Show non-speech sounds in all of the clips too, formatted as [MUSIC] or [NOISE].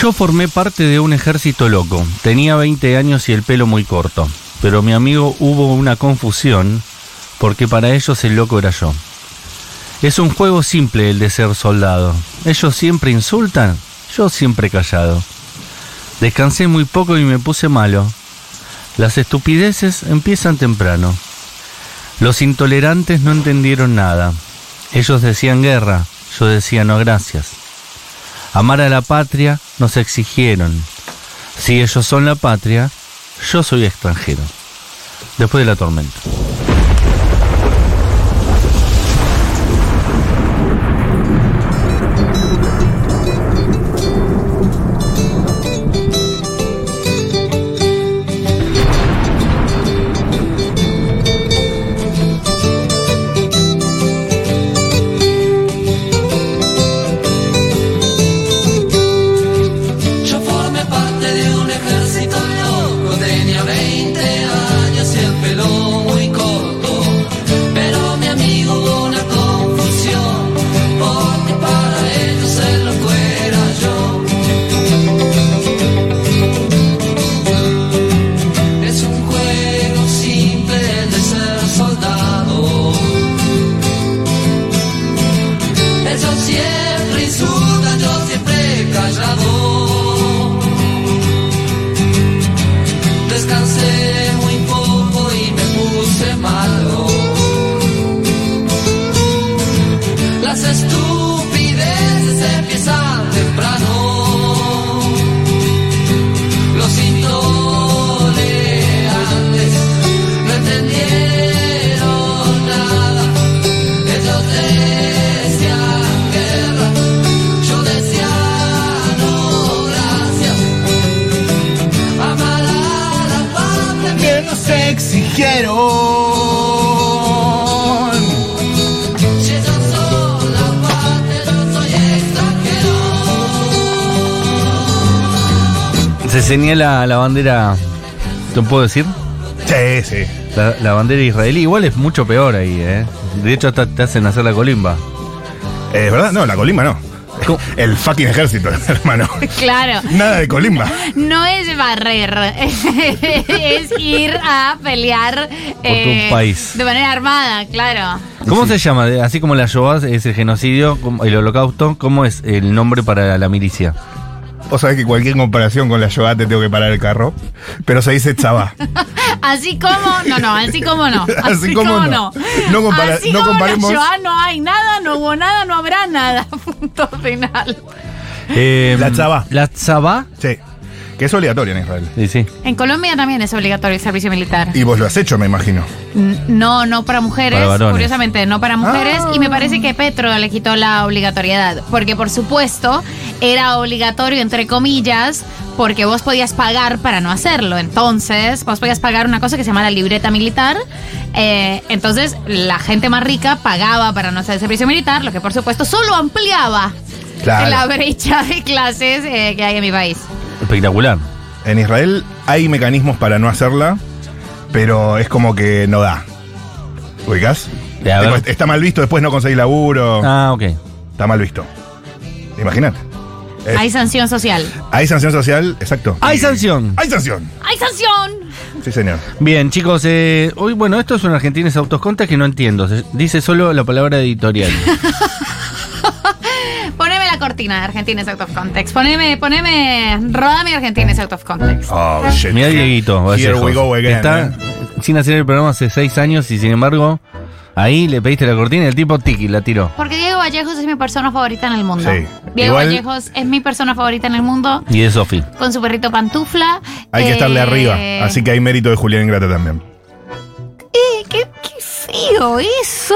Yo formé parte de un ejército loco. Tenía 20 años y el pelo muy corto. Pero mi amigo hubo una confusión porque para ellos el loco era yo. Es un juego simple el de ser soldado. Ellos siempre insultan, yo siempre callado. Descansé muy poco y me puse malo. Las estupideces empiezan temprano. Los intolerantes no entendieron nada. Ellos decían guerra, yo decía no gracias. Amar a la patria nos exigieron. Si ellos son la patria, yo soy extranjero. Después de la tormenta. Señala la bandera, ¿te puedo decir? Sí, sí. La, la bandera israelí. Igual es mucho peor ahí, ¿eh? De hecho, hasta te hacen hacer la colimba. ¿Es verdad? No, la colimba no. ¿Cómo? [LAUGHS] El fucking ejército, [LAUGHS] hermano. Claro. Nada de colimba. [LAUGHS] No es barrer, es ir a pelear eh, tu país. de manera armada, claro. ¿Cómo se llama? Así como la Shoah es el genocidio, el holocausto, ¿cómo es el nombre para la milicia? Vos sabés que cualquier comparación con la Shoah te tengo que parar el carro. Pero se dice Chabá. [LAUGHS] Así como, no, no, así como no. [LAUGHS] Así, Así como, como no. no. No compara- así no como comparemos- la no hay nada, no hubo nada, no habrá nada. [LAUGHS] Punto final. Eh, La tzabá. La tzabá. Sí. Que es obligatorio en Israel. Sí, sí. En Colombia también es obligatorio el servicio militar. Y vos lo has hecho, me imagino. N- No, no para mujeres, Para varones. curiosamente, no para mujeres. Ah. Y me parece que Petro le quitó la obligatoriedad. Porque, por supuesto, era obligatorio, entre comillas, porque vos podías pagar para no hacerlo. Entonces, vos podías pagar una cosa que se llama la libreta militar. Eh, entonces, la gente más rica pagaba para no hacer el servicio militar, lo que, por supuesto, solo ampliaba Claro. la brecha de clases eh, que hay en mi país. Espectacular. En Israel hay mecanismos para no hacerla, pero es como que no da. ¿Ubicás? Está mal visto, después no conseguís laburo. Ah, ok. Está mal visto. Imagínate. Es- Hay sanción social. Hay sanción social, exacto. ¡Hay Y- sanción! ¡Hay sanción! ¡Hay sanción! Sí, señor. Bien, chicos, eh, hoy, bueno, esto es un Argentines Autoscontas que no entiendo. Se- Dice solo la palabra editorial. [LAUGHS] La cortina de Argentines Out of Context. Poneme, poneme, rodame Argentines Out of Context. Oh, shit. Mira Dieguito. Here Vallejos. we go again. Está sin hacer el programa hace seis años y sin embargo, ahí le pediste la cortina y el tipo tiki la tiró. Porque Diego Vallejos es mi persona favorita en el mundo. Sí. Diego Igual- Vallejos es mi persona favorita en el mundo. Y de Sofi. Con su perrito pantufla. Hay que estarle Eh, arriba. Así que hay mérito de Julián Ingrata también. Qué feo eso.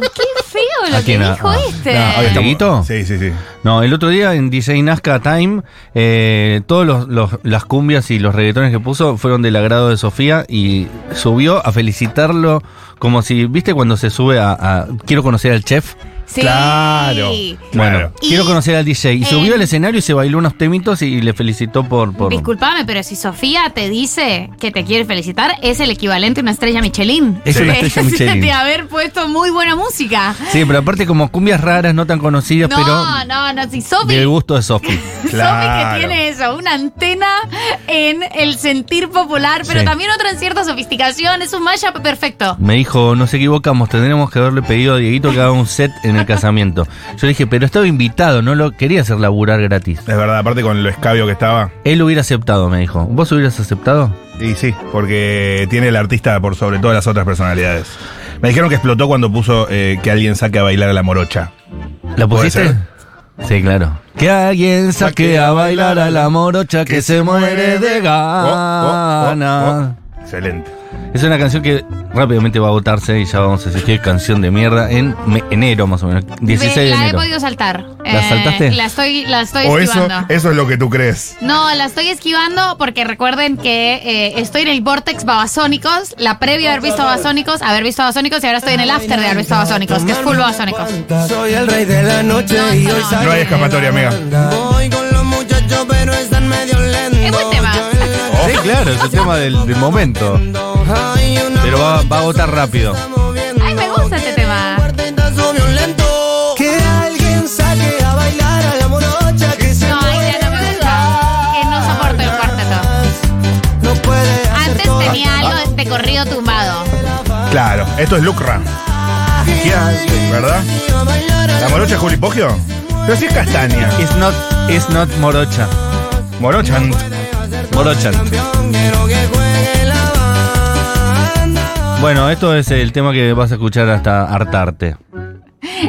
qué feo lo ¿A que quién? dijo Ah, este. Estamos- ¿Dieguito? Sí, sí, sí. No, el otro día en DJ Nazca Time, eh, todos los, los- las cumbias y los reggaetones que puso fueron del agrado de Sofía y subió a felicitarlo como si, ¿viste cuando se sube a, a- quiero conocer al chef? Sí. Claro. Bueno. Y- quiero conocer al DJ. Y eh, subió al escenario y se bailó unos temitos y le felicitó por. por Disculpame, pero si Sofía te dice que te quiere felicitar, es el equivalente a una estrella Michelin. Es una estrella [LAUGHS] Michelin. De haber puesto muy buena música. Sí, pero aparte, como cumbias raras, no tan conocidas, No, pero no, no, si Sofi. del gusto de Sofi. Claro. [LAUGHS] Sofi que tiene eso, una antena en el sentir popular, pero Sí. también otra en cierta sofisticación. Es un mashup perfecto. Me dijo, nos equivocamos, tendremos que haberle pedido a Dieguito que haga un set en el casamiento. Yo dije, pero estaba invitado, no lo quería hacer laburar gratis. Es verdad, aparte con lo escabio que estaba. Él hubiera aceptado, me dijo. ¿Vos hubieras aceptado? Y sí, porque tiene el artista por sobre todas las otras personalidades. Me dijeron que explotó cuando puso eh, que alguien saque a bailar a la morocha. ¿La ¿Puede pusiste? Sí, claro. Que alguien saque a bailar a la morocha que se muere de Oh, oh, oh, gana. oh. Excelente. Es una canción que rápidamente va a votarse y ya vamos a decir canción de mierda en enero más o menos, 16 Me- de la he podido saltar. Eh, ¿La saltaste? La estoy, la estoy O eso, esquivando. eso es lo que tú crees. No, la estoy esquivando porque recuerden que eh, estoy en el Vortex Babasónicos, la previa de haber visto Babasónicos, haber visto Babasónicos y ahora estoy en el after de haber visto Babasónicos, que es full Babasónicos. Soy el rey de la noche No, y hoy No hay escapatoria, amiga. Voy con los muchachos, pero están medio lentos. Es buen tema. Sí, claro, es el tema del, del momento. Pero va, va a votar rápido. Ay, me gusta este tema. Que alguien saque a bailar a la morocha que se No, ya no me gusta. Que no soporto el cuarteto. no puede hacer Antes tenía algo de corrido tumbado. Claro, esto es Lucra. ¿Verdad? ¿La morocha es Juli Poggio? Pero sí es castaña. It's not, it's not morocha. Morocha. Morochan. Bueno, esto es el tema que vas a escuchar hasta hartarte.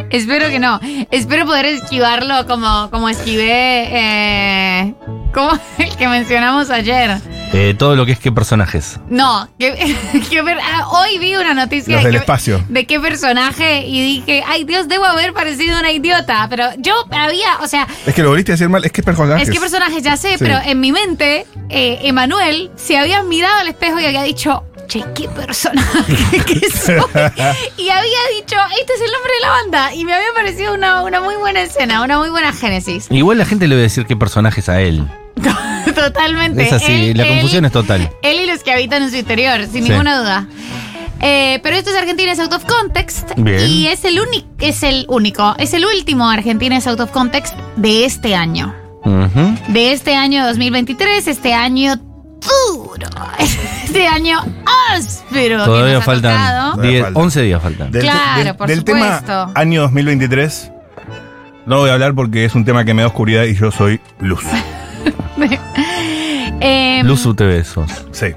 Espero que no. Espero poder esquivarlo como, como esquivé. Eh, como el que mencionamos ayer. Eh, todo lo que es qué personajes. No, que, [LAUGHS] que ver- ah, hoy vi una noticia Los de, del qué- espacio. de qué personaje y dije, ay Dios, debo haber parecido una idiota. Pero yo había, o sea, Es que lo volviste a decir mal. Es que es personaje. es que personaje ya sé, Sí. pero en mi mente, eh, Emanuel se había mirado al espejo y había dicho, che, qué personaje [LAUGHS] que soy. y había dicho, este es el nombre de la banda. Y me había parecido una, una muy buena escena, una muy buena génesis. Igual la gente le va a decir qué personajes a él. [LAUGHS] Totalmente. Es así, Él- la él- confusión es total. Él y los que habitan en su interior, sin Sí. ninguna duda. Eh, pero esto es Argentina es Out of Context. Bien. Y es el, único es el único, es el último Argentina es Out of Context de este año. De este año 2023, este año duro. [LAUGHS] Este año áspero. que Todavía faltan tocado. Todavía 10, falta. 11 días faltan. Del, Claro, del- por del tema supuesto. año 2023 no voy a hablar porque es un tema que me da oscuridad y yo soy luz. [LAUGHS] Eh, Luz UTV sos. Sí.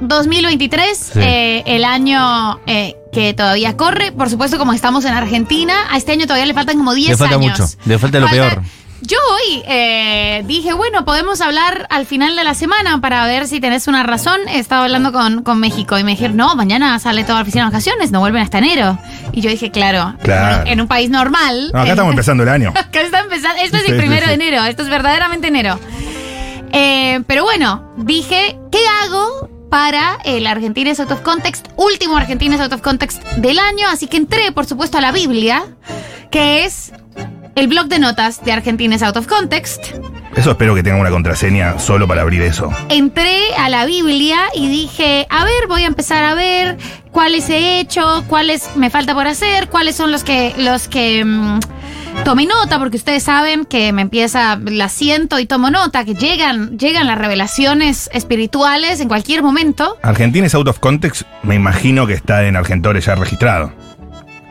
2023, Sí. eh, el año eh, que todavía corre. Por supuesto, como estamos en Argentina, a este año todavía le faltan como 10 Le falta años. mucho, le falta lo peor. Yo hoy eh, dije, bueno, podemos hablar al final de la semana para ver si tenés una razón. He estado hablando con, con México y me dijeron, no, mañana sale toda la oficina de vacaciones, no vuelven hasta enero. Y yo dije, claro, Claro. en un país normal. No, acá estamos empezando el año. [LAUGHS] Acá está empezando. Esto es Sí, el sí, primero sí. de enero. Esto es verdaderamente enero. Eh, pero bueno, dije, ¿qué hago para el Argentines Out of Context? Último Argentines Out of Context del año. Así que entré, por supuesto, a la Biblia, que es el blog de notas de Argentines Out of Context. Eso espero que tenga una contraseña solo para abrir eso. Entré a la Biblia y dije, a ver, voy a empezar a ver cuáles he hecho, cuáles me falta por hacer, cuáles son los que los que mm, tomé nota, porque ustedes saben que me empieza, la siento y tomo nota, que llegan llegan las revelaciones espirituales en cualquier momento. Argentina es out of context, me imagino que está en Argentores ya registrado.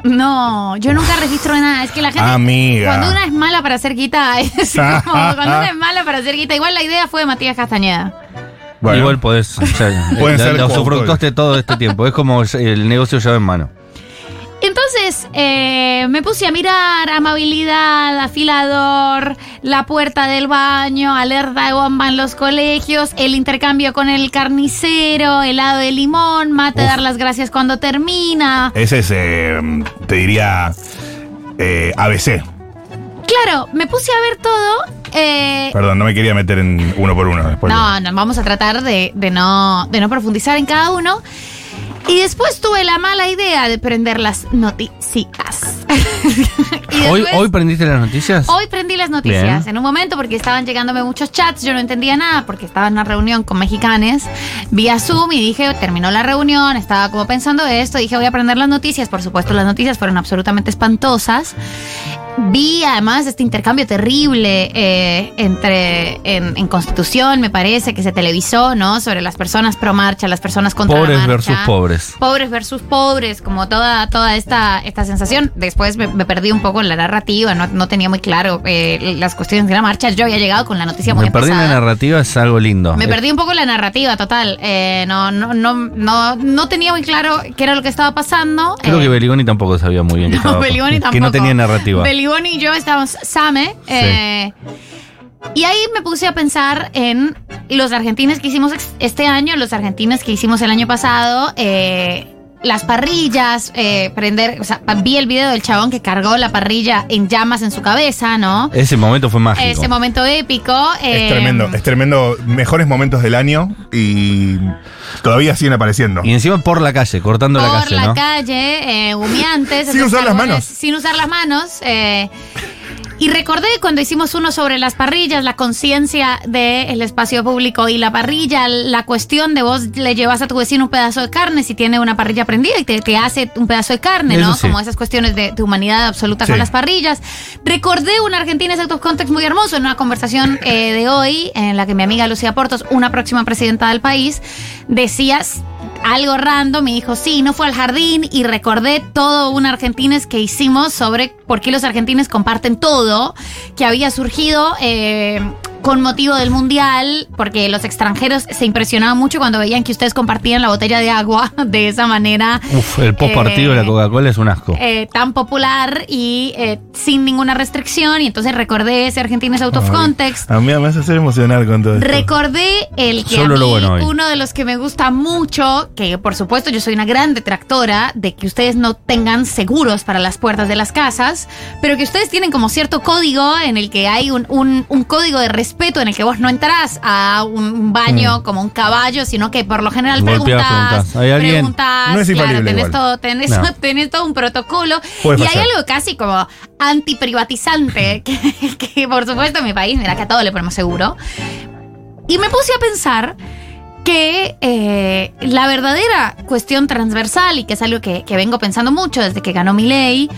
No, yo nunca registro nada. Es que la gente. Amiga. Cuando una es mala para hacer guita, [LAUGHS] es [LAUGHS] como cuando una es mala para hacer guita. Igual la idea fue de Matías Castañeda. Bueno, Igual podés. la como- usufructaste todo este tiempo. Es como el negocio llave en mano. Entonces eh, me puse a mirar amabilidad, afilador, la puerta del baño, alerta de bomba en los colegios, el intercambio con el carnicero, helado de limón, mate Uf. dar las gracias cuando termina. ese es, eh, te diría, eh, ABC. Claro, me puse a ver todo. eh, Perdón, no me quería meter en uno por uno. Después no, no, vamos a tratar de, de no, de no profundizar en cada uno. Y después tuve la mala idea de prender las noticias. [LAUGHS] ¿Hoy, después- ¿Hoy prendiste las noticias? Hoy prendí las noticias Bien. en un momento porque estaban llegándome muchos chats, yo no entendía nada porque estaba en una reunión con mexicanes vía Zoom y dije, terminó la reunión, estaba como pensando esto, dije voy a prender las noticias, por supuesto las noticias fueron absolutamente espantosas. Vi además este intercambio terrible eh, entre en, en Constitución, me parece, que se televisó, ¿no? Sobre las personas pro marcha, las personas contra la Pobres marcha. versus pobres. Pobres versus pobres, como toda, toda esta, esta sensación. Después me, me perdí un poco en la narrativa, no, no tenía muy claro eh, las cuestiones de la marcha. Yo había llegado con la noticia muy Me perdí en la narrativa, es algo lindo. Me Eh, perdí un poco en la narrativa, total. Eh, no, no, no, no, no tenía muy claro qué era lo que estaba pasando. Creo Eh, que Beligoni tampoco sabía muy bien qué [LAUGHS] no, estaba Beligoni tampoco. Que no tenía narrativa. Beligoni y yo estábamos Same. eh, y ahí me puse a pensar en los argentines que hicimos este año, los argentines que hicimos el año pasado. eh, las parrillas, eh, prender, o sea, vi el video del chabón que cargó la parrilla en llamas en su cabeza, ¿no? Ese momento fue mágico. Ese momento épico. eh, Es tremendo, es tremendo. Mejores momentos del año y todavía siguen apareciendo. Y encima por la calle, cortando por la calle, la ¿no? calle, eh, humeantes. Sin usar las manos. Sin usar las manos. eh, y recordé cuando hicimos uno sobre las parrillas, la conciencia del espacio público y la parrilla, la cuestión de vos le llevas a tu vecino un pedazo de carne si tiene una parrilla prendida y te, te hace un pedazo de carne, Eso ¿no? sí. Como esas cuestiones de, de humanidad absoluta Sí. con las parrillas. Recordé un Argentina Out of Context muy hermoso en una conversación eh, de hoy en la que mi amiga Lucía Portos, una próxima presidenta del país, decía algo random y dijo, sí, no fue al jardín y recordé todo un argentines que hicimos sobre por qué los argentines comparten todo, que había surgido eh, con motivo del mundial, porque los extranjeros se impresionaban mucho cuando veían que ustedes compartían la botella de agua [LAUGHS] de esa manera. Uf, el post partido de Eh, la Coca-Cola es un asco. eh, tan popular y eh, sin ninguna restricción y entonces recordé ese Argentines Out of Ay, Context A mí me hace hacer emocionar con todo esto. Recordé el que Solo a mí, bueno uno de los que me gusta mucho, que por supuesto yo soy una gran detractora de que ustedes no tengan seguros para las puertas de las casas, pero que ustedes tienen como cierto código en el que hay un, un- un código de respeto en el que vos no entras a un, baño como un caballo, sino que por lo general Mm. Golpeas, preguntas, preguntás. ¿Hay alguien? preguntas, No es claro, tenés igual. todo, tenés, No. [LAUGHS] tenés todo un protocolo y hay algo casi como antiprivatizante [LAUGHS] que, que por supuesto en mi país, mira que a todo le ponemos seguro. Y me puse a pensar que eh, la verdadera cuestión transversal, y que es algo que, que vengo pensando mucho desde que ganó mi ley,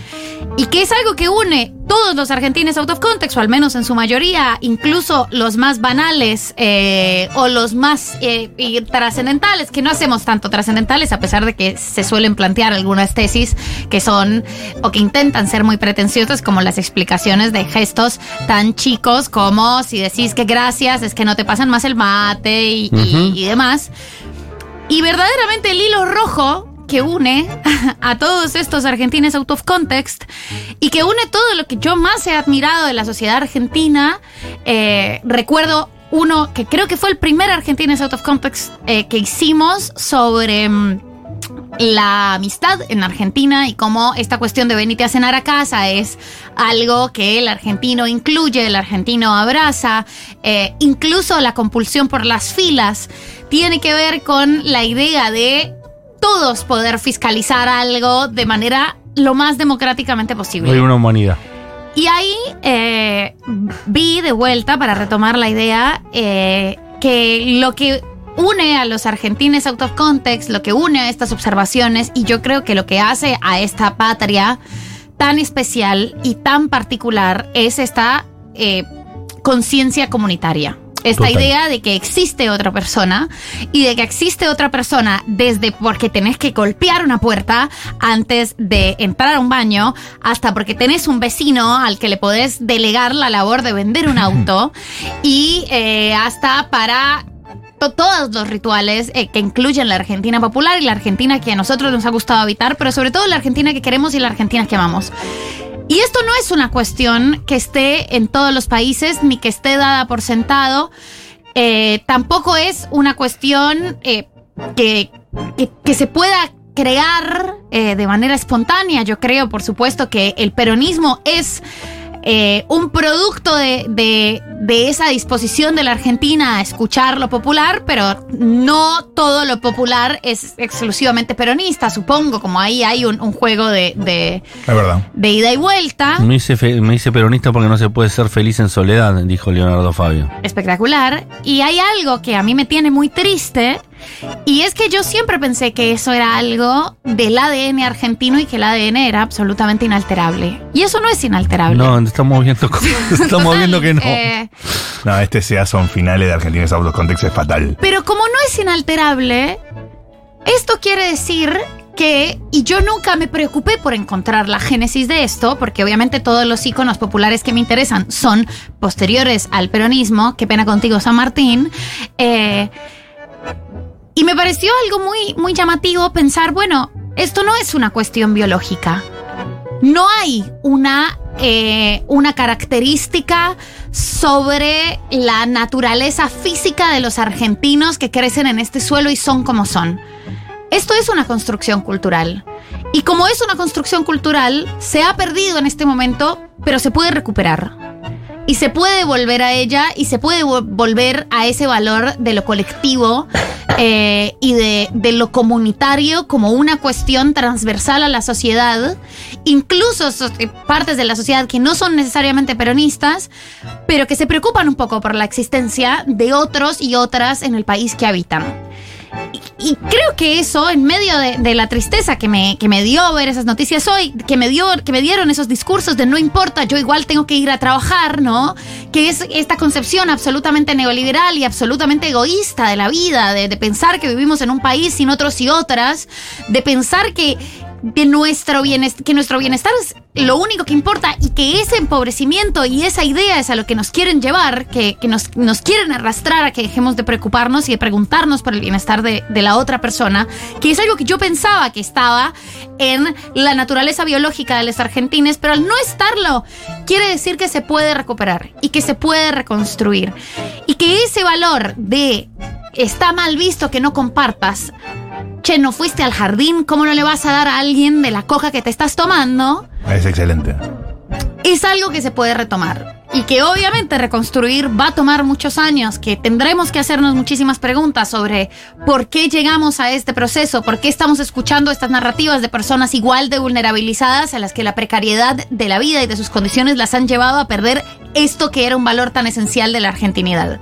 y que es algo que une todos los argentines out of context, o al menos en su mayoría, incluso los más banales eh, o los más eh, trascendentales, que no hacemos tanto trascendentales, a pesar de que se suelen plantear algunas tesis que son o que intentan ser muy pretenciosas, como las explicaciones de gestos tan chicos como si decís que gracias es que no te pasan más el mate y, y- Ujú. y demás. Y verdaderamente el hilo rojo que une [LAUGHS] a todos estos argentines out of context y que une todo lo que yo más he admirado de la sociedad argentina. eh, recuerdo uno que creo que fue el primer argentines out of context eh, que hicimos sobre... mm, la amistad en Argentina y cómo esta cuestión de venirte a cenar a casa es algo que el argentino incluye, el argentino abraza, eh, incluso la compulsión por las filas tiene que ver con la idea de todos poder fiscalizar algo de manera lo más democráticamente posible. Hay una humanidad. Y ahí eh, vi de vuelta, para retomar la idea, eh, que lo que une a los argentines out of context, lo que une a estas observaciones, y yo creo que lo que hace a esta patria tan especial y tan particular es esta eh, conciencia comunitaria. Esta Total. idea de que existe otra persona y de que existe otra persona desde porque tenés que golpear una puerta antes de entrar a un baño hasta porque tenés un vecino al que le podés delegar la labor de vender un [LAUGHS] auto y eh, hasta para to- todos los rituales eh, que incluyen la Argentina popular y la Argentina que a nosotros nos ha gustado habitar, pero sobre todo la Argentina que queremos y la Argentina que amamos. Y esto no es una cuestión que esté en todos los países ni que esté dada por sentado. Eh, tampoco es una cuestión eh, que, que- se pueda crear eh, de manera espontánea. Yo creo, por supuesto, que el peronismo es eh, un producto de, de- de esa disposición de la Argentina a escuchar lo popular, pero no todo lo popular es exclusivamente peronista, supongo, como ahí hay un, un juego de, de- de ida y vuelta. Me hice, fe- me hice peronista porque no se puede ser feliz en soledad, dijo Leonardo Fabio. espectacular. Y hay algo que a mí me tiene muy triste. Y es que yo siempre pensé que eso era algo del ADN argentino y que el ADN era absolutamente inalterable. Y eso no es inalterable. No, estamos viendo, [LAUGHS] estamos viendo que no. eh, No, este sea son finales de Argentinos Autos Context es fatal. pero como no es inalterable, esto quiere decir que, y yo nunca me preocupé por encontrar la génesis de esto, porque obviamente todos los iconos populares que me interesan son posteriores al peronismo, qué pena contigo San Martín, eh, y me pareció algo muy, muy llamativo pensar, bueno, esto no es una cuestión biológica. No hay una, eh, una característica sobre la naturaleza física de los argentinos que crecen en este suelo y son como son. Esto es una construcción cultural. Y como es una construcción cultural, se ha perdido en este momento, pero se puede recuperar. Y se puede volver a ella y se puede vo- volver a ese valor de lo colectivo [LAUGHS] eh, y de, de lo comunitario como una cuestión transversal a la sociedad, incluso so- eh, partes de la sociedad que no son necesariamente peronistas, pero que se preocupan un poco por la existencia de otros y otras en el país que habitan. Y, creo que eso, en medio de, la tristeza que me, que me dio ver esas noticias hoy, que me, dio, que me dieron esos discursos de no importa, yo igual tengo que ir a trabajar, ¿no? Que es esta concepción absolutamente neoliberal y absolutamente egoísta de la vida, de pensar que vivimos en un país sin otros y otras, de pensar que, de nuestro bienestar, que nuestro bienestar es lo único que importa y que ese empobrecimiento y esa idea es a lo que nos quieren llevar, que, que nos, nos quieren arrastrar a que dejemos de preocuparnos y de preguntarnos por el bienestar de, de la otra persona, que es algo que yo pensaba que estaba en la naturaleza biológica de los argentines, pero al no estarlo, quiere decir que se puede recuperar y que se puede reconstruir. Y que ese valor de está mal visto que no compartas, no fuiste al jardín, ¿cómo no le vas a dar a alguien de la coja que te estás tomando? Es excelente. Es algo que se puede retomar. Y que obviamente reconstruir va a tomar muchos años, que tendremos que hacernos muchísimas preguntas sobre por qué llegamos a este proceso, por qué estamos escuchando estas narrativas de personas igual de vulnerabilizadas a las que la precariedad de la vida y de sus condiciones las han llevado a perder esto que era un valor tan esencial de la argentinidad.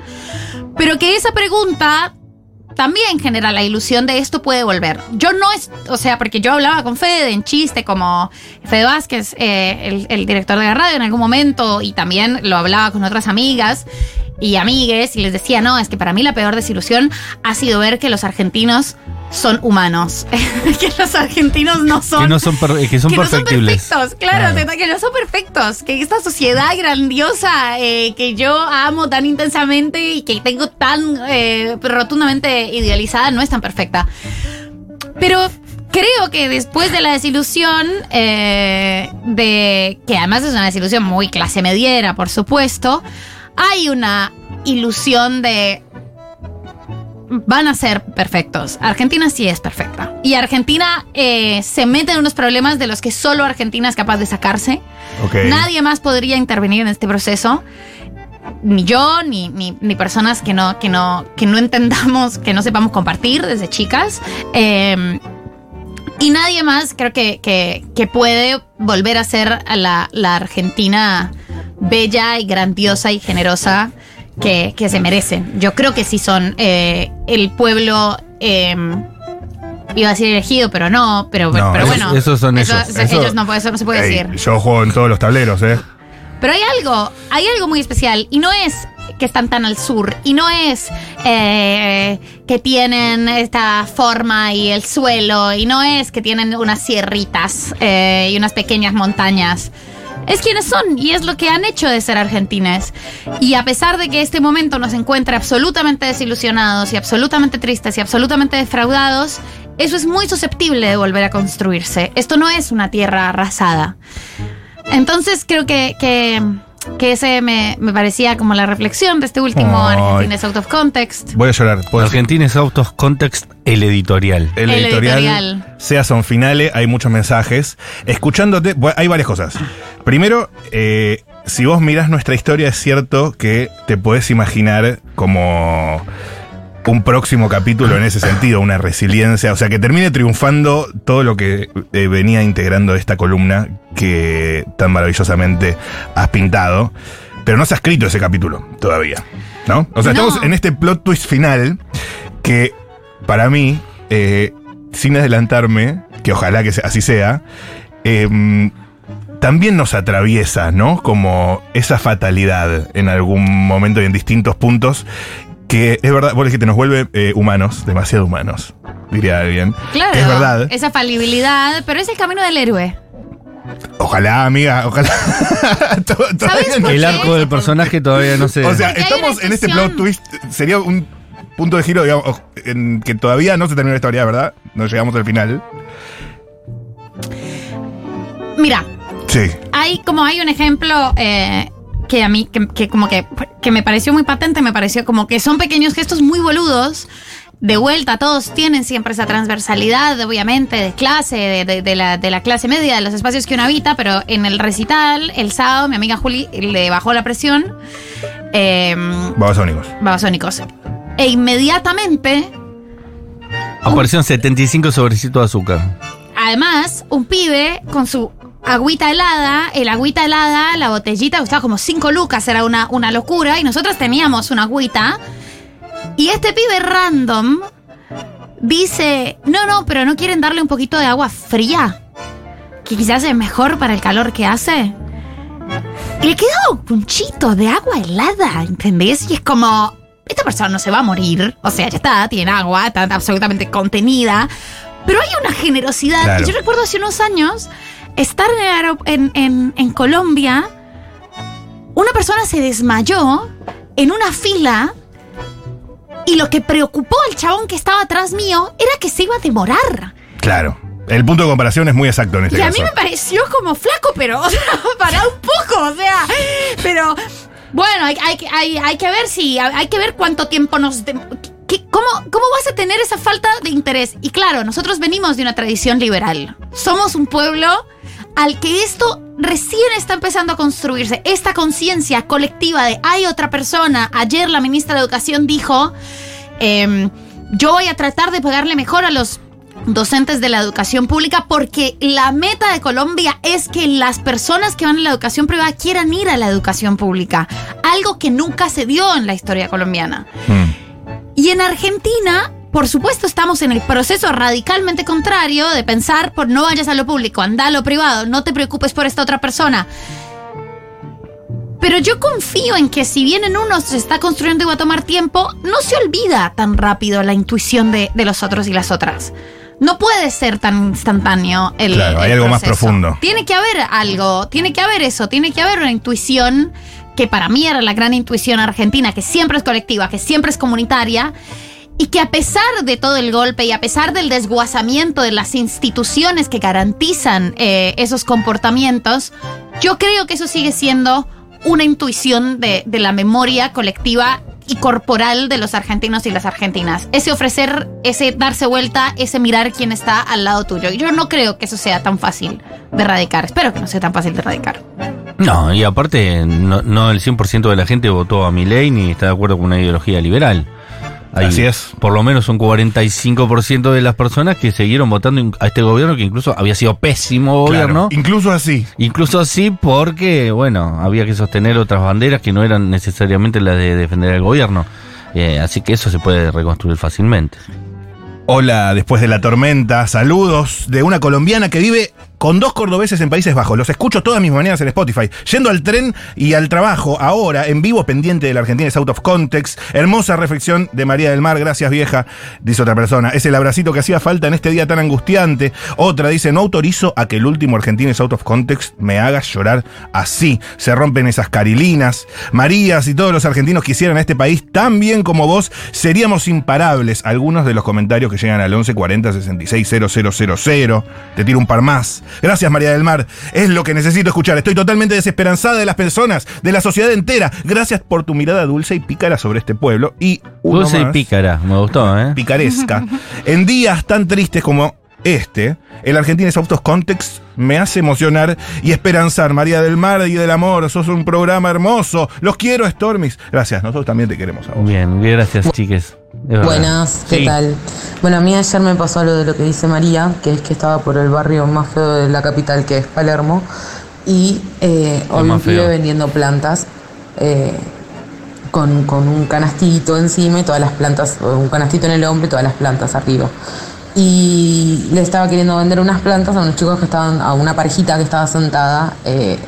Pero que esa pregunta también genera la ilusión de esto puede volver. Yo no es, o sea, porque yo hablaba con Fede en chiste, como Fede Vázquez, eh, el, el director de la radio en algún momento, y también lo hablaba con otras amigas y amigues, y les decía, no, es que para mí la peor desilusión ha sido ver que los argentinos son humanos, [LAUGHS] que los argentinos no son Que no son, que son que no son perfectos, claro, Claro. que no son perfectos, que esta sociedad grandiosa eh, que yo amo tan intensamente y que tengo tan eh, rotundamente idealizada no es tan perfecta. Pero creo que después de la desilusión, eh, de que además es una desilusión muy clase mediera, por supuesto, hay una ilusión de van a ser perfectos. Argentina sí es perfecta. Y Argentina eh, se mete en unos problemas de los que solo Argentina es capaz de sacarse. Nadie más podría intervenir en este proceso. Ni yo, ni, ni, ni personas que no, que, no, que no entendamos, que no sepamos compartir desde chicas. Eh, y nadie más creo que, que, que puede volver a ser a la, la Argentina bella y grandiosa y generosa que, que se merecen. Yo creo que sí son eh, el pueblo... eh, Iba a decir elegido, pero no, pero, No, pero esos- bueno. esos son eso- ellos. eso- Eso- ellos no, eso no se puede Ey, decir. yo juego en todos los tableros, ¿eh? Pero hay algo, hay algo muy especial. Y no es que están tan al sur. Y no es eh, que tienen esta forma y el suelo. Y no es que tienen unas sierritas eh, y unas pequeñas montañas. Es quienes son y es lo que han hecho de ser argentines. Y a pesar de que este momento nos encuentra absolutamente desilusionados y absolutamente tristes y absolutamente defraudados, eso es muy susceptible de volver a construirse. Esto no es una tierra arrasada. Entonces creo que, que, que ese me, me parecía como la reflexión de este último Ay. Argentines Out of Context. Voy a llorar. ¿puedo decir? Argentines Autos Context, el editorial. El, El editorial, editorial. sea son finales, hay muchos mensajes. Escuchándote, bueno, hay varias cosas. Primero, eh, si vos mirás nuestra historia, es cierto que te podés imaginar como un próximo capítulo en ese sentido, una resiliencia, o sea, que termine triunfando todo lo que eh, venía integrando esta columna que tan maravillosamente has pintado, pero no se ha escrito ese capítulo todavía, ¿no? O sea, No. estamos en este plot twist final que para mí, eh, sin adelantarme, que ojalá que así sea, em, también nos atraviesa, ¿no? Como esa fatalidad en algún momento y en distintos puntos, que es verdad, vos dijiste, nos vuelve eh, humanos, demasiado humanos, diría alguien. Claro. Que es verdad. Esa falibilidad, pero es el camino del héroe. Ojalá, amiga, ojalá. [LAUGHS] To- todavía ¿Sabes no- por El qué? arco del personaje todavía no se. O sea, Porque estamos en este plot twist, sería un punto de giro, digamos, en que todavía no se termina la historia, ¿verdad? No llegamos al final. Mira, Sí. hay como hay un ejemplo eh, que a mí, que, que como que, que me pareció muy patente, me pareció como que son pequeños gestos muy boludos. De vuelta, todos tienen siempre esa transversalidad, obviamente, de clase, de, de- de la, de la clase media, de los espacios que uno habita, pero en el recital, el sábado, mi amiga Juli le bajó la presión. Eh, Babasónicos. babasónicos. E inmediatamente Apareció un 75 sobrecito de azúcar. Además, un pibe con su agüita helada, el agüita helada, la botellita costaba como 5 lucas, era una, una locura, y nosotros teníamos una agüita. Y este pibe random dice, no, no, pero no quieren darle un poquito de agua fría, que quizás es mejor para el calor que hace. Y le queda un punchito de agua helada, ¿entendés? Y es como, esta persona no se va a morir, o sea, ya está, tiene agua, está absolutamente contenida, pero hay una generosidad. Claro. Yo recuerdo hace unos años estar en, Colombia, una persona se desmayó en una fila y lo que preocupó al chabón que estaba atrás mío era que se iba a demorar. Claro. El punto de comparación es muy exacto en este Y a caso. mí me pareció como flaco, pero, [LAUGHS] o sea, para un poco, o sea, pero bueno, hay, hay, que- hay, hay que ver si, hay que ver cuánto tiempo nos... ¿qué- cómo, ¿Cómo vas a tener esa falta de interés? Y claro, nosotros venimos de una tradición liberal. Somos un pueblo al que esto recién está empezando a construirse. Esta conciencia colectiva de hay otra persona. Ayer la ministra de Educación dijo, em, yo voy a tratar de pagarle mejor a los docentes de la educación pública porque la meta de Colombia es que las personas que van a la educación privada quieran ir a la educación pública, algo que nunca se dio en la historia colombiana. Mm. Y en Argentina, por supuesto, estamos en el proceso radicalmente contrario de pensar por no vayas a lo público, anda a lo privado, no te preocupes por esta otra persona. Pero yo confío en que si bien en uno se está construyendo y va a tomar tiempo, no se olvida tan rápido la intuición de, de los otros y las otras. No puede ser tan instantáneo el Claro, hay algo más proceso. profundo. Tiene que haber algo, tiene que haber eso, tiene que haber una intuición que para mí era la gran intuición argentina, que siempre es colectiva, que siempre es comunitaria, y que a pesar de todo el golpe y a pesar del desguazamiento de las instituciones que garantizan eh, esos comportamientos, yo creo que eso sigue siendo una intuición de, de la memoria colectiva y corporal de los argentinos y las argentinas. Ese ofrecer, ese darse vuelta, ese mirar quién está al lado tuyo. Yo no creo que eso sea tan fácil de erradicar. Espero que no sea tan fácil de erradicar. No, y aparte, no, no el 100% de la gente votó a Milei ni está de acuerdo con una ideología liberal. Hay Así es. Por lo menos un 45% de las personas que siguieron votando a este gobierno, que incluso había sido pésimo Claro. gobierno. Incluso así. Incluso así porque, bueno, había que sostener otras banderas que no eran necesariamente las de defender al gobierno. Eh, así que eso se puede reconstruir fácilmente. Hola, después de la tormenta, saludos de una colombiana que vive con dos cordobeses en Países Bajos. Los escucho todas mis mañanas en Spotify. Yendo al tren y al trabajo, ahora en vivo, pendiente de la Argentina es out of context. Hermosa reflexión de María del Mar, gracias vieja, dice otra persona. Es el abracito que hacía falta en este día tan angustiante. Otra dice, no autorizo a que el último Argentina es out of context me haga llorar así. Se rompen esas carilinas. Marías y todos los argentinos quisieran a este país tan bien como vos, seríamos imparables. Algunos de los comentarios que llegan al 1140 66 000. Te tiro un par más. Gracias, María del Mar. Es lo que necesito escuchar. Estoy totalmente desesperanzada de las personas, de la sociedad entera. Gracias por tu mirada dulce y pícara sobre este pueblo. Y uno Dulce y pícara, me gustó, ¿eh? picaresca. [LAUGHS] En días tan tristes como este, el Argentines Autos Context, me hace emocionar y esperanzar. María del Mar y del Amor, sos un programa hermoso. Los quiero, Stormis. Gracias, nosotros también te queremos a vos. Bien, gracias, chiques. Buenas, ¿qué Sí. tal? Bueno, a mí ayer me pasó lo de lo que dice María, que es que estaba por el barrio más feo de la capital, que es Palermo, y eh, hoy un pibe vendiendo plantas eh, con, con un canastito encima y todas las plantas, un canastito en el hombro y todas las plantas arriba. Y le estaba queriendo vender unas plantas a unos chicos que estaban, a una parejita que estaba sentada eh,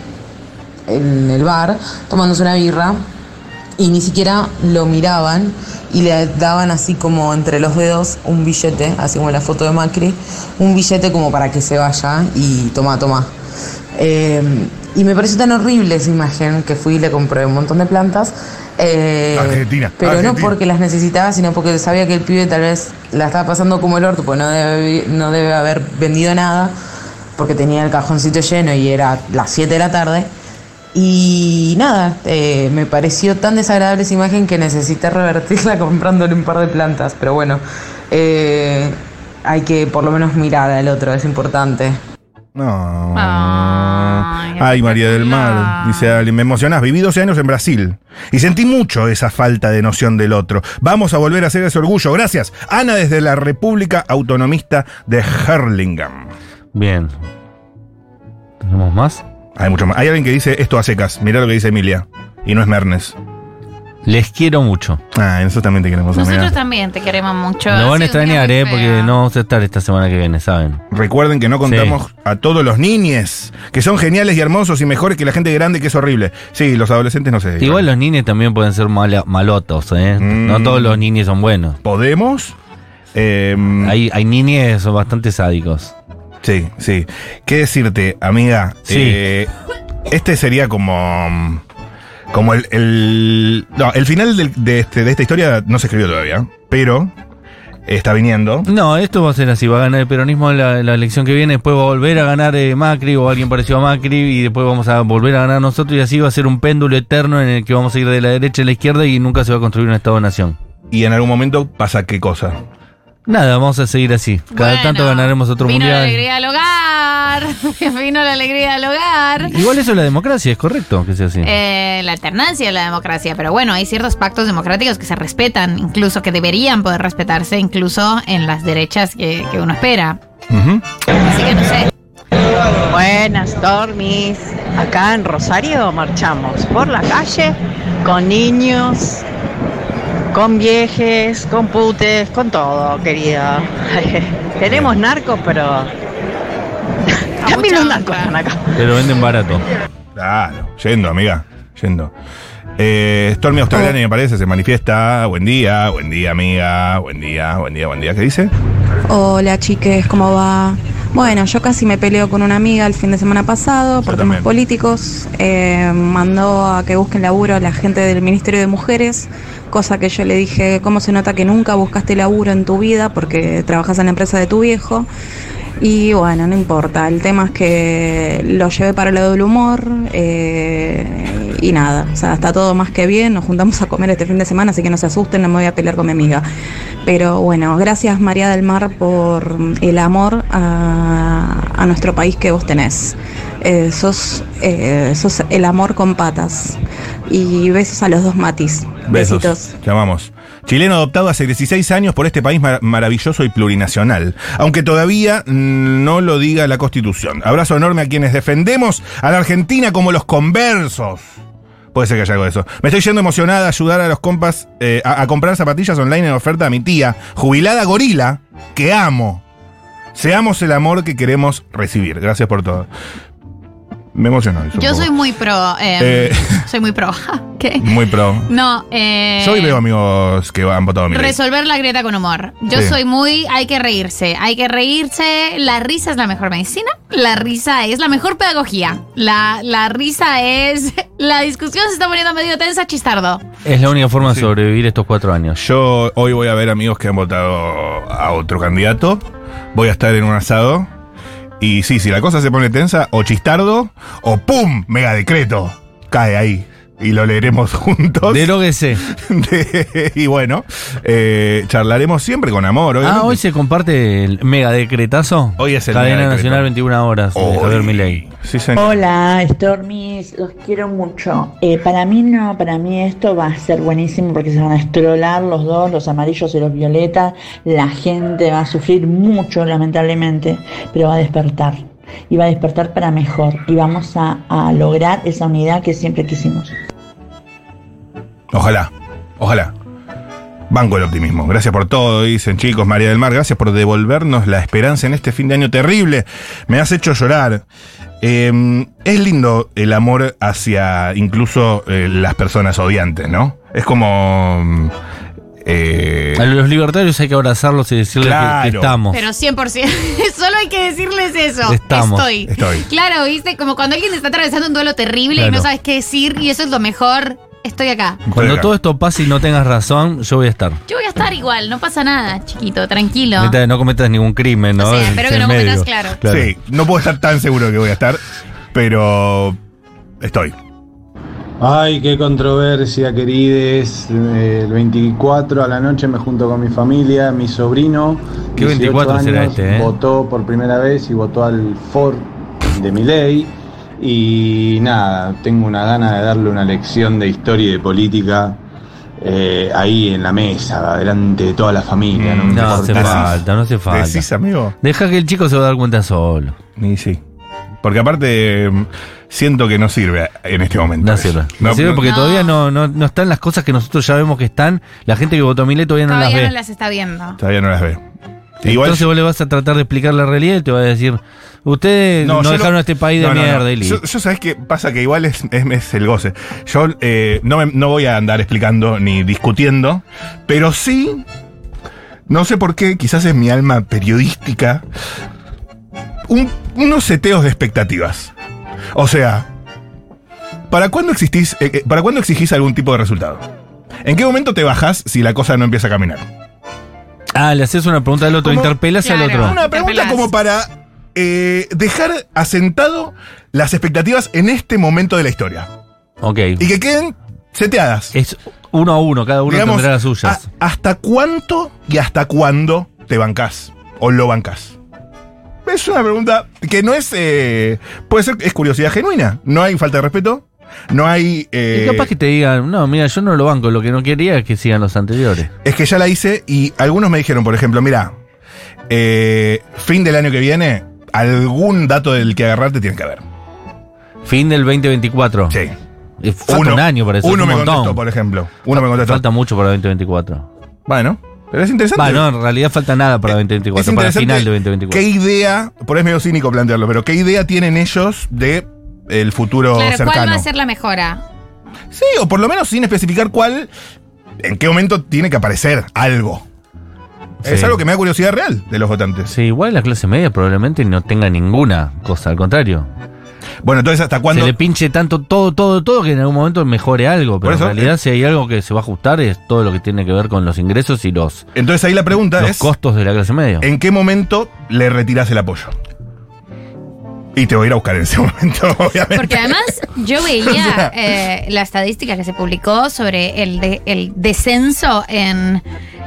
en el bar tomándose una birra y ni siquiera lo miraban y le daban así como entre los dedos un billete, así como la foto de Macri, un billete como para que se vaya y toma, toma. Eh, y me pareció tan horrible esa imagen que fui y le compré un montón de plantas. eh, Argentina, Pero no porque las necesitaba, sino porque sabía que el pibe tal vez la estaba pasando como el orto, pues no debe, no debe haber vendido nada, porque tenía el cajoncito lleno y era las 7 de la tarde. Y nada, eh, me pareció tan desagradable esa imagen que necesité revertirla [LAUGHS] comprándole un par de plantas. Pero bueno, eh, hay que por lo menos mirar al otro, es importante. No. Ay, Ay, María del Mar. Dice alguien, me emocionás. Viví 12 años en Brasil y sentí mucho esa falta de noción del otro. Vamos a volver a hacer ese orgullo. Gracias. Ana desde la República Autonomista de Herlingham. Bien. ¿Tenemos más? Hay mucho más. Hay alguien que dice esto a secas. Mirá lo que dice Emilia. Y no es Mernes. Les quiero mucho. Ah, nosotros también te queremos, Nosotros amiga. también te queremos mucho. Lo van a extrañar, ¿eh? Porque no vamos a estar esta semana que viene, ¿saben? Recuerden que no contamos a todos los niñes, que son geniales y hermosos y mejores que la gente grande que es horrible. Sí, los adolescentes no sé. Igual los niños también pueden ser mala- malotos, ¿eh? Mm. No todos los niños son buenos. ¿Podemos? Eh, Hay, hay son bastante sádicos. Sí, sí. ¿Qué decirte, amiga? Sí. Eh, este sería como. Como el. el- no, el final del- de, este- de esta historia no se escribió todavía, pero está viniendo. No, esto va a ser así. Va a ganar el peronismo la, la elección que viene. Después va a volver a ganar eh, Macri o alguien parecido a Macri. Y después vamos a volver a ganar nosotros. Y así va a ser un péndulo eterno en el que vamos a ir de la derecha a la izquierda y nunca se va a construir un Estado-nación. Y en algún momento pasa qué cosa. Nada, vamos a seguir así. Cada Bueno, tanto ganaremos otro vino la mundial. alegría al hogar. [LAUGHS] vino la alegría al hogar. Igual eso es la democracia, es correcto que sea así. Eh, la alternancia de la democracia, pero bueno, hay ciertos pactos democráticos que se respetan, incluso que deberían poder respetarse, incluso en las derechas que, que uno espera. Ujú. Así que no sé. Buenas, Dormis. Acá en Rosario marchamos por la calle con niños, con viejes, con putes, con todo, querida. [LAUGHS] Tenemos narcos, pero [LAUGHS] también los narcos están acá. Pero venden barato. Claro, yendo, amiga. Yendo. Eh, Stormy Australiana, me parece, se manifiesta. Buen día, buen día, amiga. Buen día, buen día, buen día. ¿Qué dice? Hola chiques, ¿cómo va? Bueno, yo casi me peleo con una amiga el fin de semana pasado por temas políticos. Eh, mandó a que busquen laburo a la gente del Ministerio de Mujeres, cosa que yo le dije, ¿cómo se nota que nunca buscaste laburo en tu vida porque trabajas en la empresa de tu viejo? Y bueno, no importa, el tema es que lo llevé para el lado del humor eh, y nada, o sea, está todo más que bien, nos juntamos a comer este fin de semana, así que no se asusten, no me voy a pelear con mi amiga. Pero bueno, gracias María del Mar por el amor a, nuestro país que vos tenés. Eh, sos, eh, sos el amor con patas. Y besos a los dos matis. Besos. Besitos. Te amamos. Chileno adoptado hace 16 años por este país mar- maravilloso y plurinacional, aunque todavía no lo diga la Constitución. Abrazo enorme a quienes defendemos a la Argentina como los conversos. Puede ser que haya algo de eso. Me estoy yendo emocionada a ayudar a los compas eh, a, a comprar zapatillas online en oferta a mi tía, jubilada gorila, que amo. Seamos el amor que queremos recibir. Gracias por todo. Me emocionó eso. Yo poco. soy muy pro. eh, Eh. [LAUGHS] Soy muy pro. [LAUGHS] ¿Qué? Muy pro. No, eh. Yo hoy veo amigos que han votado a mi ley. Resolver la grieta con humor. Yo Sí. soy muy. Hay que reírse. Hay que reírse. La risa es la mejor medicina. La risa es la mejor pedagogía. La, la risa es. [LAUGHS] La discusión se está poniendo medio tensa, chistardo. Es la única forma de sobrevivir estos cuatro años. Yo hoy voy a ver amigos que han votado a otro candidato. Voy a estar en un asado. Y sí, si la cosa se pone tensa, o chistardo, o ¡pum! Mega decreto. Cae ahí. Y lo leeremos [LAUGHS] juntos. Deróguese. De- y bueno, eh, charlaremos siempre con amor. Ah, hoy se comparte el mega decretazo. Hoy es el Cadena mega Nacional decreto. 21 horas de Hoy. Javier Milei. Sí, señor. Hola, Stormis, los quiero mucho. Eh, para mí no, para mí esto va a ser buenísimo porque se van a estrolar los dos, los amarillos y los violetas. La gente va a sufrir mucho, lamentablemente, pero va a despertar. Y va a despertar para mejor. Y vamos a, a lograr esa unidad que siempre quisimos. Ojalá, ojalá. Banco el optimismo. Gracias por todo, dicen chicos. María del Mar, gracias por devolvernos la esperanza en este fin de año terrible. Me has hecho llorar. Eh, es lindo el amor hacia incluso eh, las personas odiantes, ¿no? Es como... eh, A los libertarios hay que abrazarlos y decirles que- estamos. Pero 100%. [LAUGHS] Solo hay que decirles eso. Estamos. Estoy. Estoy. Claro, viste, como cuando alguien está atravesando un duelo terrible y no sabes qué decir y eso es lo mejor. Estoy acá. Cuando acá. todo esto pase y no tengas razón, yo voy a estar. Yo voy a estar igual, no pasa nada, chiquito, tranquilo. Neta, No cometas ningún crimen, ¿no? O sea, espero que no cometas, medio. claro. Sí, no puedo estar tan seguro que voy a estar, pero estoy. Ay, qué controversia, querides. Eh, El 24 a la noche me junto con mi familia, mi sobrino. ¿Qué 18 24 será años, este, eh? Votó por primera vez y votó al Ford de mi ley. Y nada, tengo una gana de darle una lección de historia y de política eh, ahí en la mesa, delante de toda la familia. Mm, No, No hace falta, no hace falta. ¿Decís, amigo? Deja que el chico se va a dar cuenta solo. Y sí. Porque aparte mm, siento que no sirve en este momento. No eso. sirve. No, No sirve no- porque No. todavía no, no, no están las cosas que nosotros ya vemos que están. La gente que votó a Milei todavía no Todavía las ve. no las está viendo. Todavía no las ve. Igual Entonces vos le vas a tratar de explicar la realidad y te va a decir, ustedes no, yo dejaron lo- a este país No, de no, no. mierda y listo. Yo, yo sabes qué pasa que igual es, es- es el goce. Yo eh, no, me- no voy a andar explicando ni discutiendo, pero sí, no sé por qué, quizás es mi alma periodística, un- unos seteos de expectativas. O sea, ¿para cuándo existís, eh, eh, para cuándo exigís algún tipo de resultado? ¿En qué momento te bajás si la cosa no empieza a caminar? Ah, le haces una pregunta al otro, interpelas al otro. Una pregunta como para eh, dejar asentado las expectativas en este momento de la historia. Ok. Y que queden seteadas. Es uno a uno, cada uno Digamos, tendrá las suyas. a- ¿Hasta cuánto y hasta cuándo te bancás? ¿O lo bancás? Es una pregunta que no es. eh, puede ser, es curiosidad genuina. No hay falta de respeto. No hay. eh, y capaz que te digan, no, mira, yo no lo banco, lo que no quería es que sigan los anteriores. Es que ya la hice y algunos me dijeron, por ejemplo, mira, eh, fin del año que viene, algún dato del que agarrarte tiene que haber. Fin del 2024. Sí. Falta un año para eso. Uno es un me montón. contestó, por ejemplo. Uno me contestó. Falta mucho para 2024. Bueno, pero es interesante. Va, no, en realidad falta nada para 2024, es para interesante final de 2024. ¿Qué idea, por ahí es medio cínico plantearlo, pero qué idea tienen ellos de el futuro Claro, cercano? ¿cuál va a ser la mejora? Sí, o por lo menos sin especificar cuál, en qué momento tiene que aparecer algo. Es algo que me da curiosidad real de los votantes. Sí, igual la clase media probablemente no tenga ninguna cosa, al contrario. Bueno, entonces, ¿hasta cuándo? Se le pinche tanto todo, todo, todo que en algún momento mejore algo. Pero eso, en realidad, eh, si hay algo que se va a ajustar, es todo lo que tiene que ver con los ingresos y los, Entonces ahí la pregunta los es, costos de la clase media. ¿en qué momento le retirás el apoyo? Y te voy a ir a buscar en ese [LAUGHS] momento, obviamente. Porque además yo veía [LAUGHS] eh, la estadística que se publicó sobre el, de- el descenso en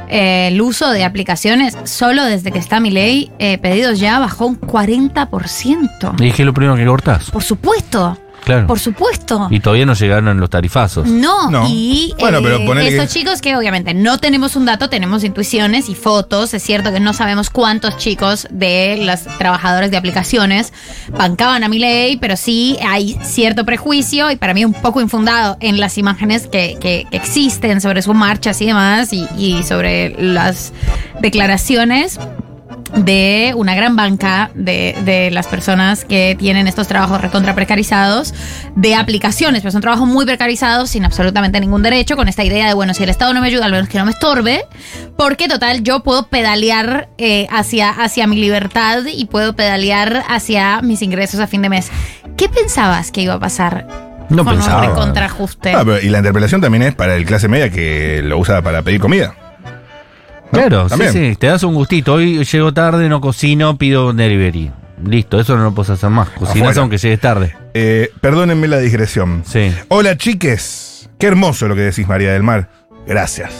eh, el uso de aplicaciones solo desde que está mi ley, pedidos ya bajó un 40%. Y dije lo primero que cortás. Por supuesto, Claro. por supuesto. Y todavía no llegaron los tarifazos. No, No. y Bueno, eh, pero estos que- chicos que obviamente no tenemos un dato, tenemos intuiciones y fotos. Es cierto que no sabemos cuántos chicos de los trabajadores de aplicaciones bancaban a mi ley, pero sí hay cierto prejuicio y para mí un poco infundado en las imágenes que, que- que existen sobre sus marchas y demás y, y sobre las declaraciones de una gran banca de, de las personas que tienen estos trabajos recontra precarizados de aplicaciones, pero son trabajos muy precarizados sin absolutamente ningún derecho, con esta idea de, bueno, si el Estado no me ayuda, al menos que no me estorbe, porque total yo puedo pedalear eh, hacia, hacia mi libertad y puedo pedalear hacia mis ingresos a fin de mes. ¿Qué pensabas que iba a pasar? No con pensaba. un recontraajuste? Ah, y la interpelación también es para el clase media que lo usa para pedir comida. Claro, También. sí, sí. Te das un gustito. Hoy llego tarde, no cocino, pido un delivery. Listo, eso no lo puedes hacer más. Cocinás Afuera. aunque llegues tarde. Eh, perdónenme la digresión. Sí. Hola chiques. Qué hermoso lo que decís, María del Mar. Gracias.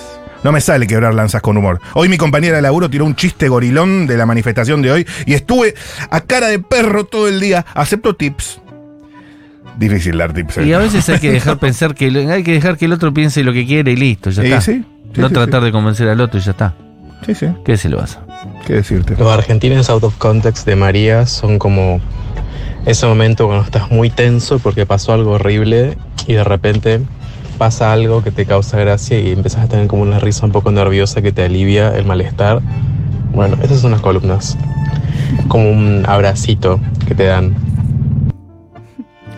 No me sale quebrar lanzas con humor. Hoy mi compañera de laburo tiró un chiste gorilón de la manifestación de hoy y estuve a cara de perro todo el día. Acepto tips. Difícil dar tips. eh. Y a veces hay que dejar [LAUGHS] pensar que hay que dejar que el otro piense lo que quiere y listo, ya Sí, está. sí. Sí, no sí, tratar sí. de convencer al otro y ya está. Sí, sí. ¿Qué se lo vas? ¿Qué decirte? Los argentinos out of context de María son como ese momento cuando estás muy tenso porque pasó algo horrible y de repente pasa algo que te causa gracia y empiezas a tener como una risa un poco nerviosa que te alivia el malestar. Bueno, esas son las columnas. Como un abracito que te dan.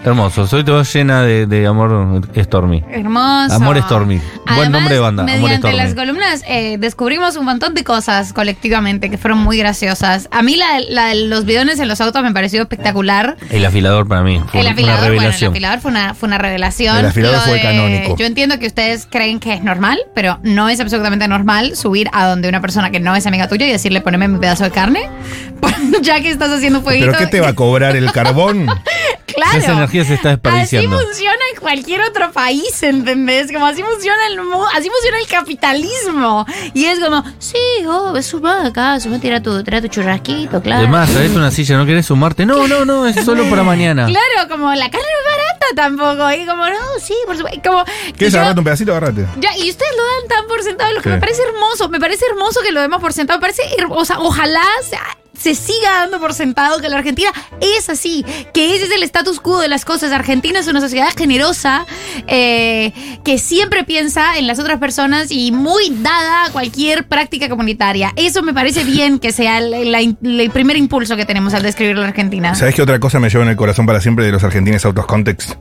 Hermoso. Soy todo llena de, de amor Stormy. Hermoso. Amor Stormy. Buen Además, nombre de banda. Amor Mediante Stormy. las columnas eh, descubrimos un montón de cosas colectivamente que fueron muy graciosas. A mí la, la de los bidones en los autos me pareció espectacular. El afilador para mí. Fue el una afilador, bueno, el revelación. afilador fue una, fue una revelación. El afilador Lo fue de- canónico. Yo entiendo que ustedes creen que es normal, pero no es absolutamente normal subir a donde una persona que no es amiga tuya y decirle poneme mi pedazo de carne, [LAUGHS] ya que estás haciendo fueguito. ¿Pero qué te va a cobrar el carbón? [LAUGHS] [LAUGHS] Claro. Esa energía se está Así desperdiciando. funciona en cualquier otro país, ¿entendés? Como así funciona el así funciona el capitalismo. Y es como, sí, oh, suma acá, suma, tira tu, tira tu churrasquito, claro. Además, traete una silla, ¿no querés sumarte? No, no, no, es solo para mañana. [LAUGHS] Claro, como la carne no es barata tampoco. Y como, no, sí, por supuesto. Como, ¿Quieres agarrarte un pedacito? Agárrate. ya, y ustedes lo dan tan por sentado, lo que Sí. me parece hermoso. Me parece hermoso que lo demos por sentado. Me parece o sea, ojalá se, se siga dando por sentado que la Argentina es así, que ese es el status quo de las cosas. Argentina es una sociedad generosa eh, que siempre piensa en las otras personas y muy dada a cualquier práctica comunitaria. Eso me parece bien que sea el, la- el primer impulso que tenemos al describir la Argentina. ¿Sabes qué otra cosa me lleva en el corazón para siempre de los argentines out of context?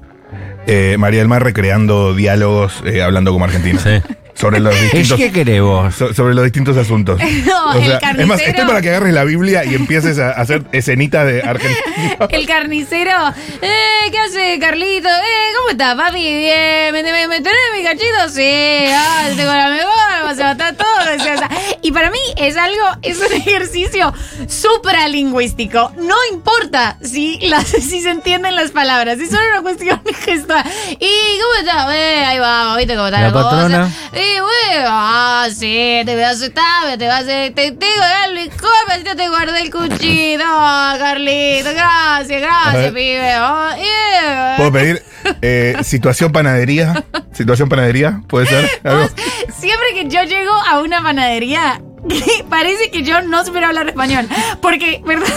Eh, María del Mar recreando diálogos eh, hablando como argentina. Sí. Sobre los [LAUGHS] Es distintos. que so- sobre los distintos asuntos. [LAUGHS] No, O el sea, es más, carnicero- estoy para que agarres la Biblia y empieces a hacer escenitas de Argentina. El carnicero, eh, ¿qué hace Carlito? Eh, ¿cómo estás, papi? Bien, ¿me, me, me tenés mi cachito? Sí, ah, tengo la mejor, vas a matar todo. sea, o sea, y para mí es algo, es un ejercicio supralingüístico. No importa si, las, [LAUGHS] si se entienden las palabras, es solo una cuestión gestual. ¿Y cómo estás? Eh, ahí vamos, ¿viste cómo está La la, cosa? patrona. Y bueno, ah, sí, te voy a aceptar, te voy a hacer, te tengo que dar el licor, pero te guardé el cuchillo, Ah, Carlito, gracias, gracias, pibe. Ah, yeah. ¿Puedo pedir eh, situación panadería? ¿Situación panadería? ¿Puede ser? [LAUGHS] ¿Algo? Siempre que yo llego a una panadería, [LAUGHS] parece que yo no supero hablar español. Porque, ¿verdad? [LAUGHS]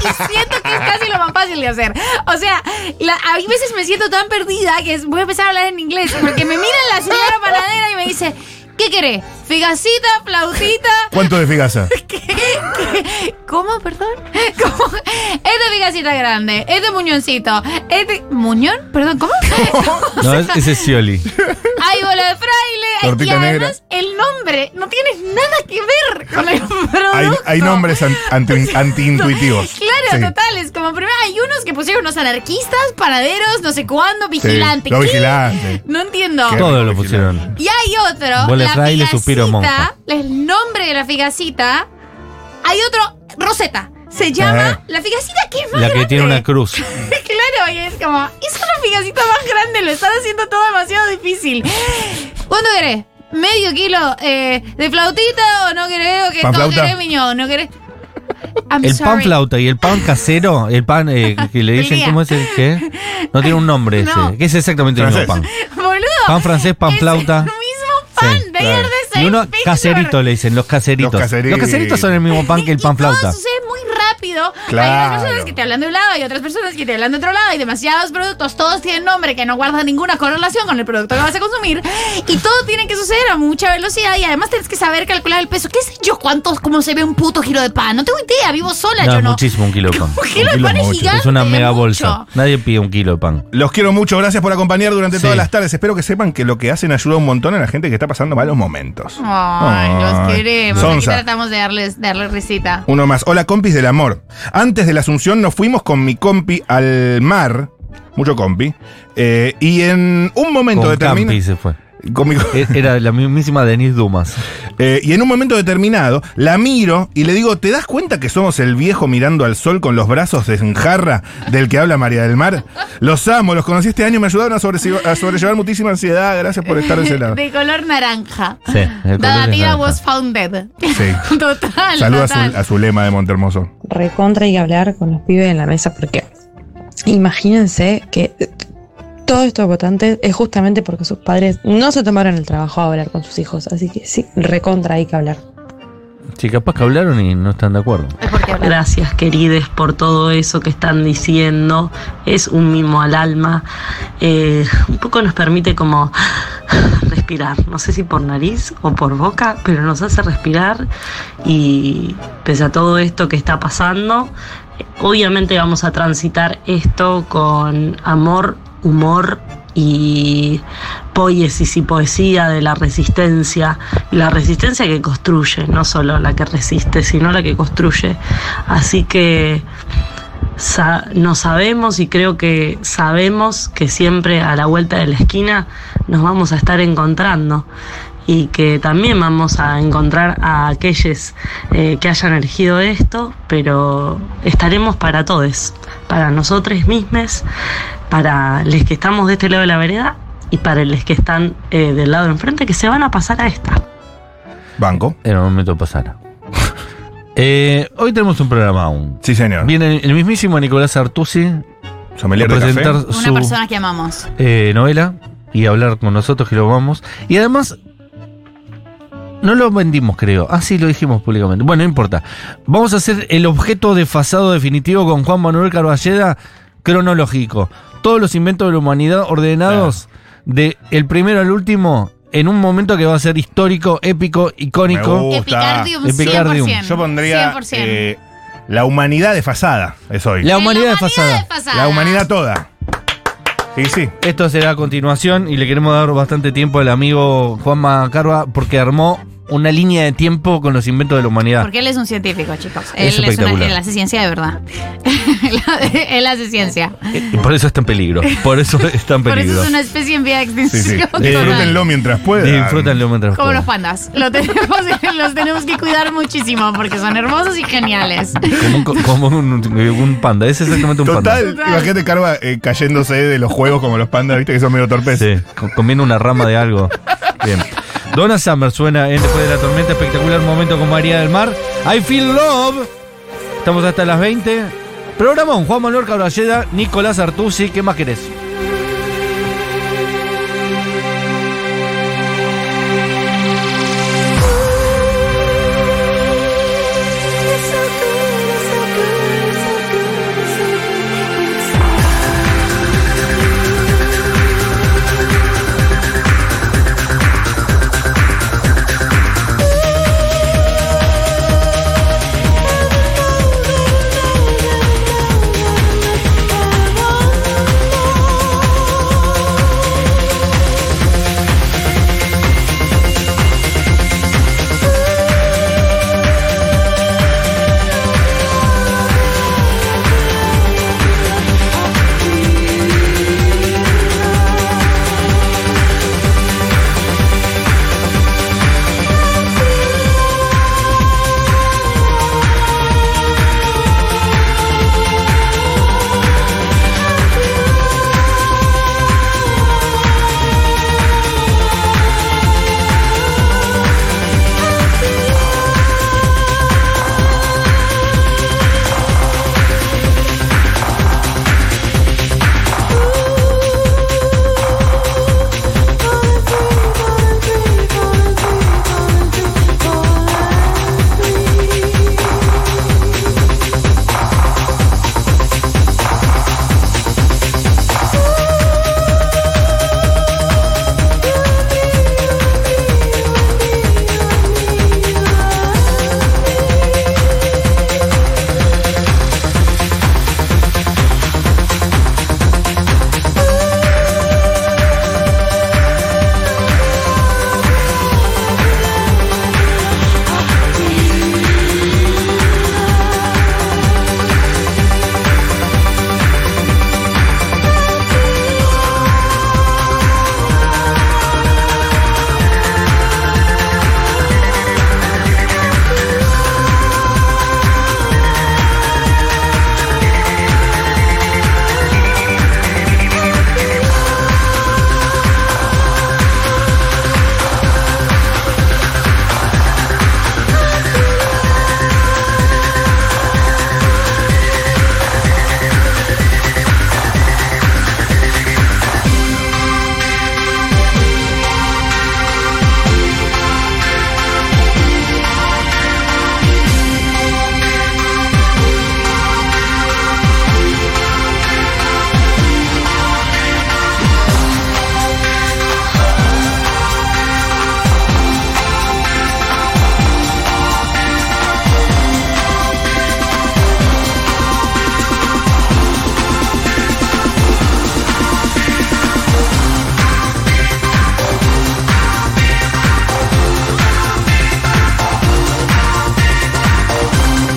Y siento que es casi lo más fácil de hacer. O sea, la- a veces me siento tan perdida que voy a empezar a hablar en inglés. Porque me mira la señora panadera y me dice, ¿qué querés? ¿Figacita? ¿Flautita? ¿Cuánto de figasa? [LAUGHS] ¿Cómo, perdón? [LAUGHS] ¿Cómo? Este figacita grande, este muñoncito, este... ¿Muñón? Perdón, ¿cómo? [LAUGHS] No, es- ese es Scioli. Hay bola de fraile. Tortita y negra. además el nombre no tiene nada que ver con el producto. Hay, hay nombres an- anti- anti-intuitivos. Claro, Sí. totales. Como primero hay unos que pusieron unos anarquistas, panaderos, no sé cuándo, vigilante. lo ¿Qué? vigilante. No entiendo. Qué Todo lo pusieron. Y hay otro, Bola suspiro monja. el nombre de la figacita. Hay otro, Rosetta. Se llama Ajá. la figacita que es más La que grande. tiene una cruz. [LAUGHS] claro, y es como, es una figacita más grande, lo están haciendo todo demasiado difícil. ¿Cuánto querés? ¿Medio kilo eh, de flautita o no querés? ¿O que ¿Pan todo querés, miñón? ¿No querés? I'm El pan flauta y el pan casero, el pan eh, [LAUGHS] que le dicen. ¿cómo es el qué? No tiene un nombre [LAUGHS] No. ese. Que es exactamente el mismo pan. Boludo. Pan francés, pan flauta. Pan. Sí, Y uno caserito le dicen, los caseritos. Los caseritos. Los caseritos son el mismo pan que el pan flauta. Rápido. Hay unas personas que te hablan de un lado y otras personas que te hablan de otro lado. Hay demasiados productos. Todos tienen nombre que no guardan ninguna correlación con el producto que vas a consumir. Y todo tiene que suceder a mucha velocidad. Y además tienes que saber calcular el peso. ¿Qué sé yo cuántos, cómo se ve un puto giro de pan? No tengo idea. Vivo sola. No, yo no. muchísimo un kilo de pan. [LAUGHS] Un kilo de kilo pan es gigante. Es una mega mucho. bolsa. Nadie pide un kilo de pan. Los quiero mucho, gracias por acompañar durante Sí. todas las tardes. Espero que sepan que lo que hacen ayuda un montón a la gente que está pasando malos momentos. Ay, los queremos. Aquí tratamos de darles, darles risita. Uno más. Hola, compis del amor. Antes de la Asunción nos fuimos con mi compi al mar. Mucho compi. eh, y en un momento determinado. Se fue. E- Era la mismísima Denise Dumas. Eh, y en un momento determinado la miro y le digo, ¿te das cuenta que somos el viejo mirando al sol con los brazos en jarra del que habla María del Mar? Los amo, los conocí este año, me ayudaron a, sobrellevar muchísima ansiedad, gracias por estar de ese lado. [LAUGHS] De color naranja. Sí, el color The es Tira naranja. was founded. Sí. [LAUGHS] Total, Saluda a su, a su lema de Montermoso. recontra que hablar con los pibes en la mesa porque imagínense que eh, todo esto votante es justamente porque sus padres no se tomaron el trabajo de hablar con sus hijos. Así que sí, recontra hay que hablar. Sí, capaz que hablaron y no están de acuerdo. Gracias, querides, por todo eso que están diciendo. Es un mimo al alma. Eh, un poco nos permite como [SIGHS] respirar. No sé si por nariz o por boca, pero nos hace respirar. Y pese a todo esto que está pasando, obviamente vamos a transitar esto con amor, humor y poiesis y poesía de la resistencia, la resistencia que construye, no solo la que resiste, sino la que construye. Así que sa- no sabemos y creo que sabemos que siempre a la vuelta de la esquina nos vamos a estar encontrando y que también vamos a encontrar a aquellos eh, que hayan elegido esto, pero estaremos para todos, para nosotros mismos, para los que estamos de este lado de la vereda y para los que están eh, del lado de enfrente, que se van a pasar a esta. Banco. Era el momento de pasar. [LAUGHS] Eh, hoy tenemos un programa aún. Sí, señor. Viene el mismísimo Nicolás Artusi Sommelier a de presentar. Una su persona que amamos. eh, novela y hablar con nosotros que lo vamos. Y además, no lo vendimos, creo. Ah, sí, lo dijimos públicamente. Bueno, no importa. Vamos a hacer el objeto desfasado definitivo con Juan Manuel Carballeda cronológico. Todos los inventos de la humanidad ordenados de el primero al último en un momento que va a ser histórico, épico, icónico. Epicardium, Epicardium. 100%. Yo pondría 100%. eh, la humanidad desfasada, es hoy. La humanidad desfasada. desfasada. La humanidad toda. Sí, sí. Esto será a continuación y le queremos dar bastante tiempo al amigo Juanma Carva porque armó una línea de tiempo con los inventos de la humanidad. Porque él es un científico, chicos. Es él, es una, él hace ciencia de verdad. [LAUGHS] él hace ciencia. Y por eso está en peligro. Por eso [LAUGHS] está en Por peligro. eso es una especie en vía de Sí, sí. extinción. total. Disfrútenlo mientras puedan. Disfrútenlo mientras Como los puedan. pandas. Lo tenemos, [LAUGHS] los tenemos que cuidar muchísimo porque son hermosos y geniales. Como, un, co- como un, un panda. Es exactamente un panda. Total, imagínate Carva eh, cayéndose de los juegos como los pandas, viste que son medio torpes. Sí, co- comiendo una rama de algo. Bien. Donna Summer suena en Después de la Tormenta. Espectacular momento con María del Mar. I Feel Love. Estamos hasta las 20. Programón Juan Manuel Cabralleda, Nicolás Artusi. ¿Qué más querés?